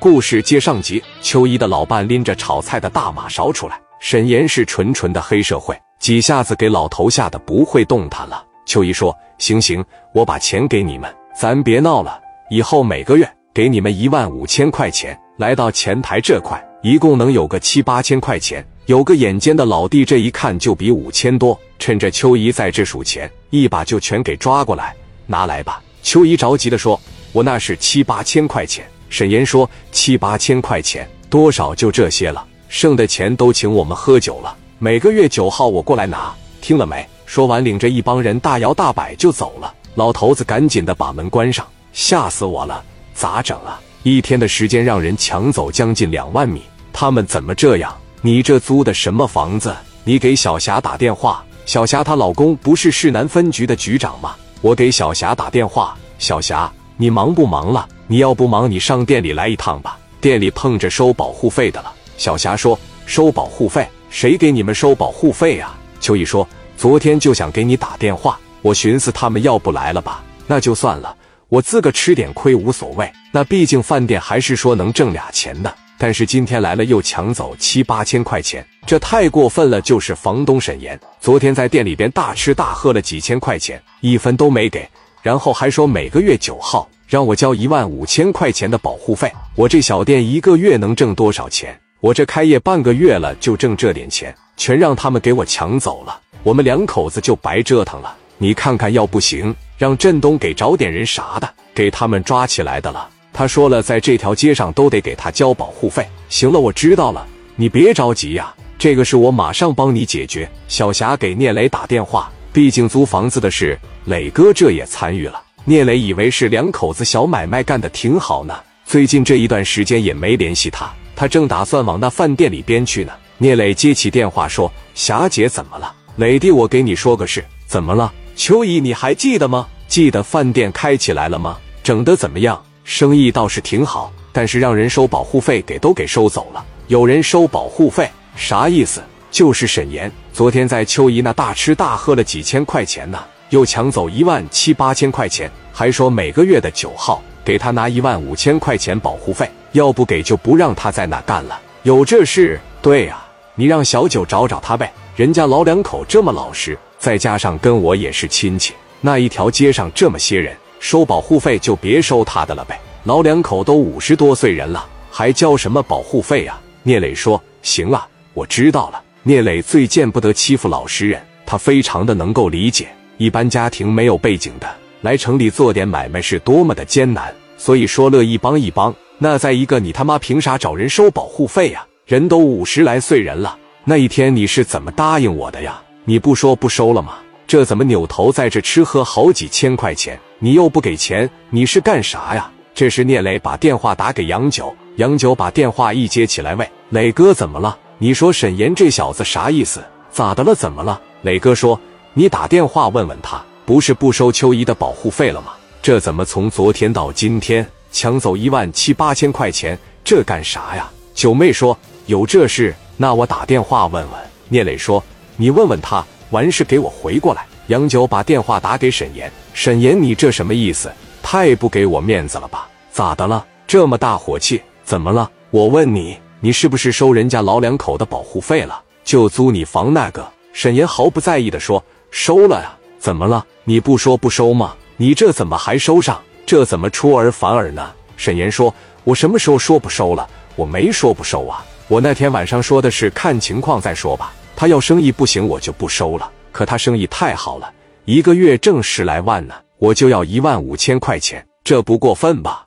故事接上集，秋姨的老伴拎着炒菜的大马勺出来，沈岩是纯纯的黑社会，几下子给老头吓得不会动弹了。秋姨说：“行行，我把钱给你们，咱别闹了，以后每个月给你们一万五千块钱。”来到前台这块，一共能有个七八千块钱。有个眼尖的老弟，这一看就比五千多。趁着秋姨在这数钱，一把就全给抓过来，拿来吧。秋姨着急的说：“我那是七八千块钱。”沈岩说：“七八千块钱多少就这些了，剩的钱都请我们喝酒了。每个月九号我过来拿，听了没？”说完，领着一帮人大摇大摆就走了。老头子赶紧的把门关上，吓死我了！咋整啊？一天的时间让人抢走将近两万米，他们怎么这样？你这租的什么房子？你给小霞打电话。小霞她老公不是市南分局的局长吗？我给小霞打电话。小霞，你忙不忙了？你要不忙，你上店里来一趟吧。店里碰着收保护费的了。小霞说：“收保护费？谁给你们收保护费啊？”秋意说：“昨天就想给你打电话，我寻思他们要不来了吧，那就算了，我自个吃点亏无所谓。那毕竟饭店还是说能挣俩钱的。”但是今天来了又抢走七八千块钱，这太过分了！就是房东沈岩，昨天在店里边大吃大喝了几千块钱，一分都没给，然后还说每个月九号让我交一万五千块钱的保护费。我这小店一个月能挣多少钱？我这开业半个月了就挣这点钱，全让他们给我抢走了，我们两口子就白折腾了。你看看，要不行，让振东给找点人啥的，给他们抓起来的了。他说了，在这条街上都得给他交保护费。行了，我知道了，你别着急呀，这个事我马上帮你解决。小霞给聂磊打电话，毕竟租房子的事，磊哥这也参与了。聂磊以为是两口子小买卖干的挺好呢，最近这一段时间也没联系他，他正打算往那饭店里边去呢。聂磊接起电话说：“霞姐怎么了？磊弟，我给你说个事，怎么了？秋姨，你还记得吗？记得饭店开起来了吗？整得怎么样？”生意倒是挺好，但是让人收保护费给都给收走了。有人收保护费，啥意思？就是沈岩昨天在秋姨那大吃大喝了几千块钱呢，又抢走一万七八千块钱，还说每个月的九号给他拿一万五千块钱保护费，要不给就不让他在那干了。有这事？对呀，你让小九找找他呗。人家老两口这么老实，再加上跟我也是亲戚，那一条街上这么些人。收保护费就别收他的了呗，老两口都五十多岁人了，还交什么保护费啊？聂磊说：“行啊，我知道了。”聂磊最见不得欺负老实人，他非常的能够理解，一般家庭没有背景的来城里做点买卖是多么的艰难，所以说乐意帮一帮。那再一个，你他妈凭啥找人收保护费呀？人都五十来岁人了，那一天你是怎么答应我的呀？你不说不收了吗？这怎么扭头在这吃喝好几千块钱？你又不给钱，你是干啥呀？这时聂磊把电话打给杨九，杨九把电话一接起来，喂，磊哥怎么了？你说沈岩这小子啥意思？咋的了？怎么了？磊哥说，你打电话问问他，不是不收秋姨的保护费了吗？这怎么从昨天到今天抢走一万七八千块钱？这干啥呀？九妹说有这事，那我打电话问问。聂磊说，你问问他，完事给我回过来。杨九把电话打给沈岩，沈岩，你这什么意思？太不给我面子了吧？咋的了？这么大火气？怎么了？我问你，你是不是收人家老两口的保护费了？就租你房那个？沈岩毫不在意的说：“收了呀，怎么了？你不说不收吗？你这怎么还收上？这怎么出尔反尔呢？”沈岩说：“我什么时候说不收了？我没说不收啊，我那天晚上说的是看情况再说吧。他要生意不行，我就不收了。”可他生意太好了，一个月挣十来万呢，我就要一万五千块钱，这不过分吧？